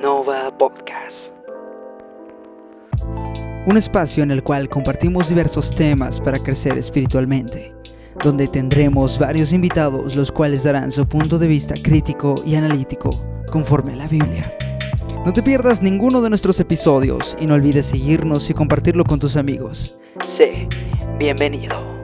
Nova Podcast. Un espacio en el cual compartimos diversos temas para crecer espiritualmente, donde tendremos varios invitados los cuales darán su punto de vista crítico y analítico conforme a la Biblia. No te pierdas ninguno de nuestros episodios y no olvides seguirnos y compartirlo con tus amigos. Sé bienvenido.